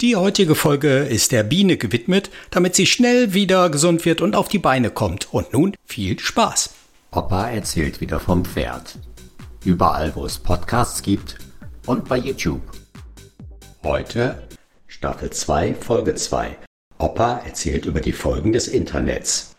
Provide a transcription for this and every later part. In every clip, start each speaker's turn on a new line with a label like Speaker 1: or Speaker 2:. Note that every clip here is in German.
Speaker 1: Die heutige Folge ist der Biene gewidmet, damit sie schnell wieder gesund wird und auf die Beine kommt. Und nun viel Spaß.
Speaker 2: Opa erzählt wieder vom Pferd. Überall, wo es Podcasts gibt und bei YouTube. Heute Staffel 2, Folge 2. Opa erzählt über die Folgen des Internets.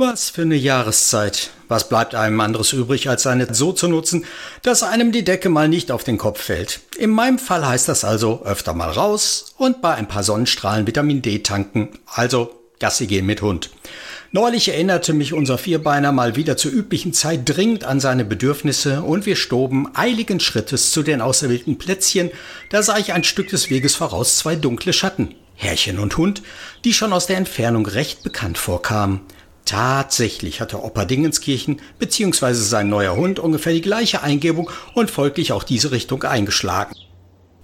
Speaker 1: Was für eine Jahreszeit. Was bleibt einem anderes übrig, als seine so zu nutzen, dass einem die Decke mal nicht auf den Kopf fällt. In meinem Fall heißt das also öfter mal raus und bei ein paar Sonnenstrahlen Vitamin D tanken, also Gassi gehen mit Hund. Neulich erinnerte mich unser Vierbeiner mal wieder zur üblichen Zeit dringend an seine Bedürfnisse und wir stoben eiligen Schrittes zu den auserwählten Plätzchen. Da sah ich ein Stück des Weges voraus zwei dunkle Schatten, Herrchen und Hund, die schon aus der Entfernung recht bekannt vorkamen. Tatsächlich hatte Opa Dingenskirchen bzw. sein neuer Hund ungefähr die gleiche Eingebung und folglich auch diese Richtung eingeschlagen.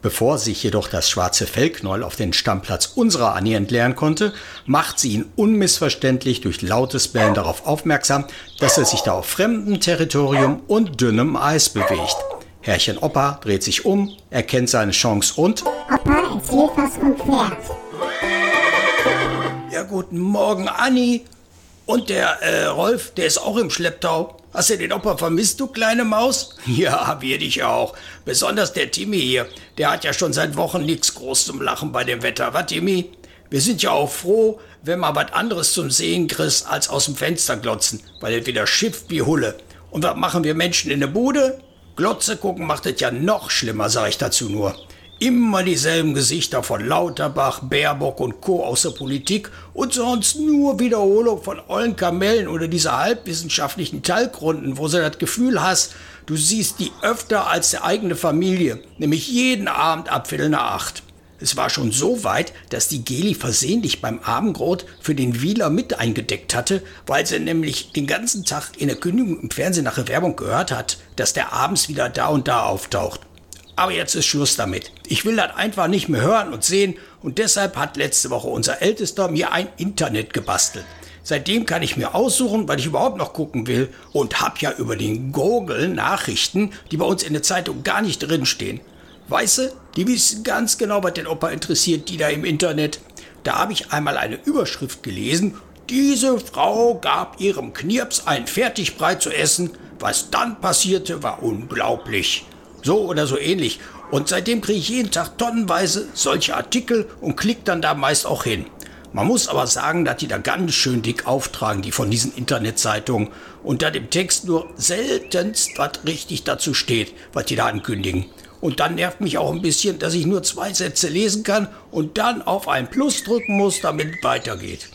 Speaker 1: Bevor sich jedoch das schwarze Fellknäuel auf den Stammplatz unserer Annie entleeren konnte, macht sie ihn unmissverständlich durch lautes Bellen darauf aufmerksam, dass er sich da auf fremdem Territorium und dünnem Eis bewegt. Herrchen Opa dreht sich um, erkennt seine Chance und...
Speaker 3: Opa erzählt was vom Pferd.
Speaker 1: Ja, guten Morgen, Annie. Und der äh, Rolf, der ist auch im Schlepptau. Hast du den Opa vermisst, du kleine Maus? Ja, wir dich auch. Besonders der Timmy hier. Der hat ja schon seit Wochen nichts groß zum Lachen bei dem Wetter, was Timmy? Wir sind ja auch froh, wenn man was anderes zum Sehen kriegt, als aus dem Fenster glotzen, weil es wieder schifft wie Hulle. Und was machen wir Menschen in der Bude? Glotze gucken macht es ja noch schlimmer, sag ich dazu nur. Immer dieselben Gesichter von Lauterbach, Baerbock und Co. aus der Politik und sonst nur Wiederholung von ollen Kamellen oder dieser halbwissenschaftlichen Talgrunden, wo du das Gefühl hast, du siehst die öfter als der eigene Familie, nämlich jeden Abend ab Viertel nach acht. Es war schon so weit, dass die Geli versehentlich beim Abendbrot für den Wieler mit eingedeckt hatte, weil sie nämlich den ganzen Tag in der Kündigung im Fernsehen nach der Werbung gehört hat, dass der abends wieder da und da auftaucht. Aber jetzt ist Schluss damit. Ich will das einfach nicht mehr hören und sehen und deshalb hat letzte Woche unser Ältester mir ein Internet gebastelt. Seitdem kann ich mir aussuchen, weil ich überhaupt noch gucken will und hab ja über den Google Nachrichten, die bei uns in der Zeitung gar nicht drinstehen. Weißt du, die wissen ganz genau, was den Opa interessiert, die da im Internet. Da habe ich einmal eine Überschrift gelesen. Diese Frau gab ihrem Knirps ein Fertigbrei zu essen. Was dann passierte, war unglaublich. So oder so ähnlich. Und seitdem kriege ich jeden Tag tonnenweise solche Artikel und klicke dann da meist auch hin. Man muss aber sagen, dass die da ganz schön dick auftragen, die von diesen Internetzeitungen. Und da im Text nur seltenst was richtig dazu steht, was die da ankündigen. Und dann nervt mich auch ein bisschen, dass ich nur zwei Sätze lesen kann und dann auf ein Plus drücken muss, damit es weitergeht.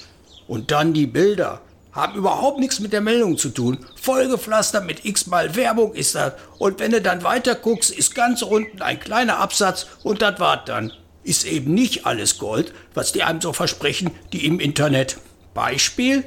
Speaker 1: Und dann die Bilder haben überhaupt nichts mit der Meldung zu tun. Vollgepflastert mit x-mal Werbung ist das. Und wenn du dann weiter guckst, ist ganz unten ein kleiner Absatz und das war's dann. Ist eben nicht alles Gold, was die einem so versprechen, die im Internet. Beispiel?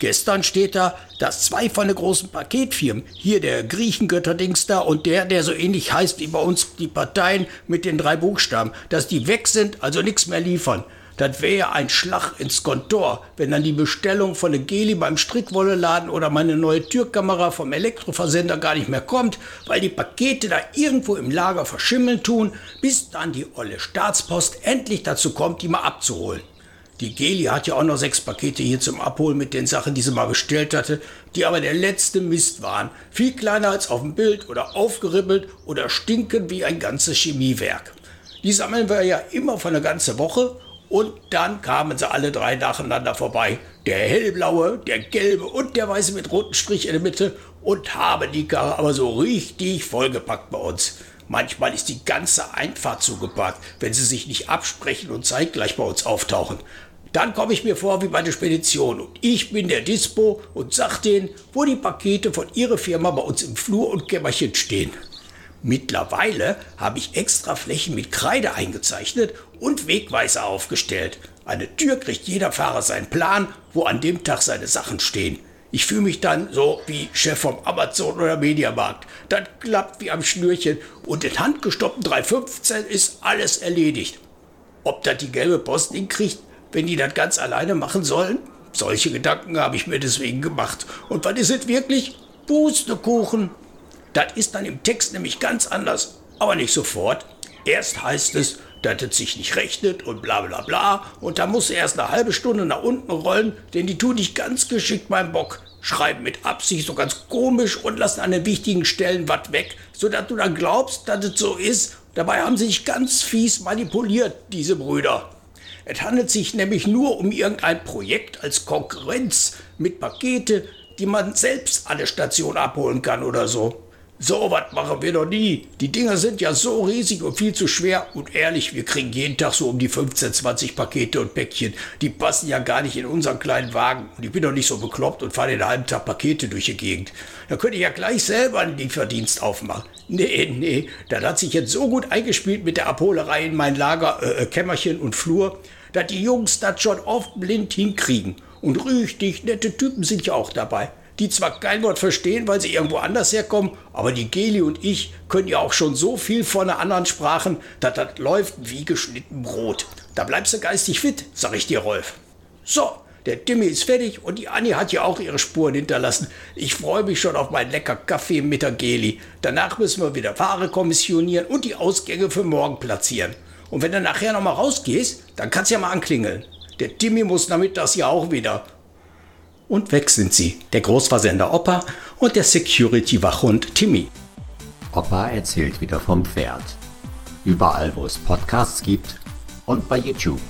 Speaker 1: Gestern steht da, dass zwei von den großen Paketfirmen, hier der Griechengötterdings da und der, der so ähnlich heißt wie bei uns die Parteien mit den drei Buchstaben, dass die weg sind, also nichts mehr liefern. Das wäre ein Schlag ins Kontor, wenn dann die Bestellung von der Geli beim Strickwolleladen oder meine neue Türkamera vom Elektroversender gar nicht mehr kommt, weil die Pakete da irgendwo im Lager verschimmeln tun, bis dann die olle Staatspost endlich dazu kommt, die mal abzuholen. Die Geli hat ja auch noch sechs Pakete hier zum Abholen mit den Sachen, die sie mal bestellt hatte, die aber der letzte Mist waren. Viel kleiner als auf dem Bild oder aufgeribbelt oder stinken wie ein ganzes Chemiewerk. Die sammeln wir ja immer von eine ganze Woche und dann kamen sie alle drei nacheinander vorbei. Der hellblaue, der gelbe und der weiße mit rotem Strich in der Mitte und haben die Karre aber so richtig vollgepackt bei uns. Manchmal ist die ganze Einfahrt zugepackt, wenn sie sich nicht absprechen und zeitgleich bei uns auftauchen. Dann komme ich mir vor wie bei der Spedition und ich bin der Dispo und sag denen, wo die Pakete von ihrer Firma bei uns im Flur und Kämmerchen stehen. Mittlerweile habe ich extra Flächen mit Kreide eingezeichnet und Wegweiser aufgestellt. An der Tür kriegt jeder Fahrer seinen Plan, wo an dem Tag seine Sachen stehen. Ich fühle mich dann so wie Chef vom Amazon oder Mediamarkt. Das klappt wie am Schnürchen und in handgestoppten 315 ist alles erledigt. Ob das die gelbe Post hinkriegt, wenn die das ganz alleine machen sollen? Solche Gedanken habe ich mir deswegen gemacht. Und was ist es wirklich? Pustekuchen. Das ist dann im Text nämlich ganz anders. Aber nicht sofort. Erst heißt es, dass es sich nicht rechnet und bla bla bla. Und da musst du erst eine halbe Stunde nach unten rollen, denn die tun dich ganz geschickt beim Bock. Schreiben mit Absicht so ganz komisch und lassen an den wichtigen Stellen was weg, sodass du dann glaubst, dass es so ist. Dabei haben sie sich ganz fies manipuliert, diese Brüder. Es handelt sich nämlich nur um irgendein Projekt als Konkurrenz mit Pakete, die man selbst an der Station abholen kann oder so. So was machen wir doch nie. Die Dinger sind ja so riesig und viel zu schwer. Und ehrlich, wir kriegen jeden Tag so um die 15, 20 Pakete und Päckchen. Die passen ja gar nicht in unseren kleinen Wagen. Und ich bin doch nicht so bekloppt und fahre den halben Tag Pakete durch die Gegend. Da könnte ich ja gleich selber einen Lieferdienst aufmachen. Nee, nee, das hat sich jetzt so gut eingespielt mit der Abholerei in mein Lager, äh, äh Kämmerchen und Flur, dass die Jungs das schon oft blind hinkriegen. Und richtig nette Typen sind ja auch dabei die zwar kein Wort verstehen, weil sie irgendwo anders herkommen, aber die Geli und ich können ja auch schon so viel von anderen Sprachen, dass das läuft wie geschnitten Brot. Da bleibst du geistig fit, sag ich dir, Rolf. So, der Timmy ist fertig und die Anni hat ja auch ihre Spuren hinterlassen. Ich freue mich schon auf meinen lecker Kaffee mit der Geli. Danach müssen wir wieder Ware kommissionieren und die Ausgänge für morgen platzieren. Und wenn du nachher noch mal rausgehst, dann kannst du ja mal anklingeln. Der Timmy muss damit das ja auch wieder. Und weg sind sie, der Großversender Opa und der Security-Wachhund Timmy.
Speaker 2: Opa erzählt wieder vom Pferd. Überall, wo es Podcasts gibt und bei YouTube.